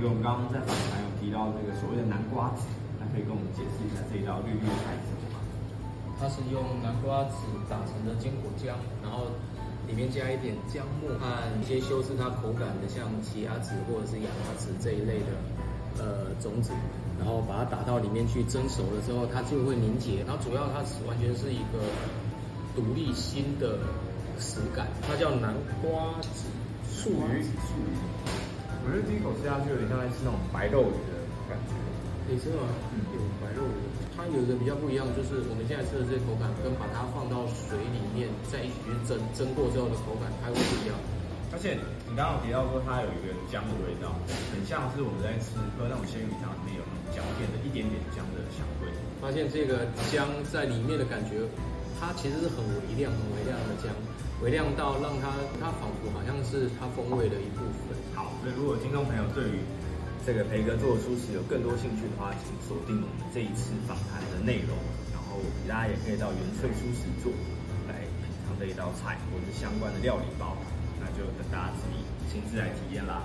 哥，我们刚刚在访谈有提到这个所谓的南瓜子，那可以跟我们解释一下这一道绿绿的菜是什么吗？它是用南瓜子打成的坚果浆，然后里面加一点姜末和一些修饰它口感的，像奇亚籽或者是亚麻籽这一类的呃种子，然后把它打到里面去蒸熟了之后，它就会凝结。然后主要它是完全是一个独立新的食感，它叫南瓜子醋鱼。醋鱼。我觉得第一口吃下去有点像在吃那种白肉鱼的感觉。你吃吗？嗯，有白肉鱼。它有一个比较不一样，就是我们现在吃的这些口感，跟把它放到水里面再一起去蒸蒸过之后的口感，它会不一样。而且你刚刚提到说它有一个姜的味道，很像是我们在吃喝那种鲜鱼汤里面有那种姜片的一点点姜的香味。发现这个姜在里面的感觉，它其实是很微量、很微量的姜。微量到让它，它仿佛好像是它风味的一部分。好，那如果听众朋友对于这个培哥做的蔬食有更多兴趣的话，请锁定我们这一次访谈的内容。然后大家也可以到元萃熟食做来品尝这一道菜或者是相关的料理包，那就等大家自己亲自来体验啦。